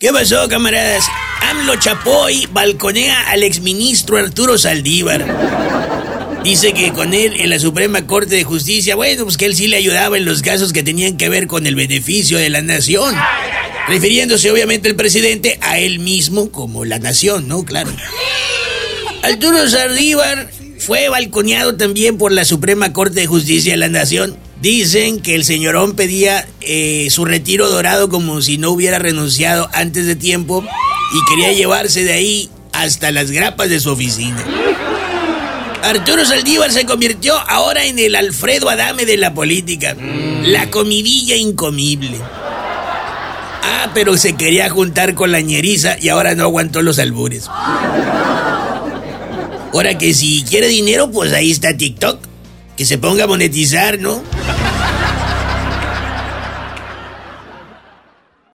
¿Qué pasó, camaradas? AMLO Chapoy balconea al exministro Arturo Saldívar. Dice que con él en la Suprema Corte de Justicia, bueno, pues que él sí le ayudaba en los casos que tenían que ver con el beneficio de la nación. Refiriéndose obviamente el presidente a él mismo como la nación, ¿no? Claro. Arturo Saldívar fue balconeado también por la Suprema Corte de Justicia de la Nación Dicen que el señorón pedía eh, su retiro dorado como si no hubiera renunciado antes de tiempo y quería llevarse de ahí hasta las grapas de su oficina. Arturo Saldívar se convirtió ahora en el Alfredo Adame de la política, la comidilla incomible. Ah, pero se quería juntar con la ñeriza y ahora no aguantó los albures. Ahora que si quiere dinero, pues ahí está TikTok. Que se ponga a monetizar, ¿no?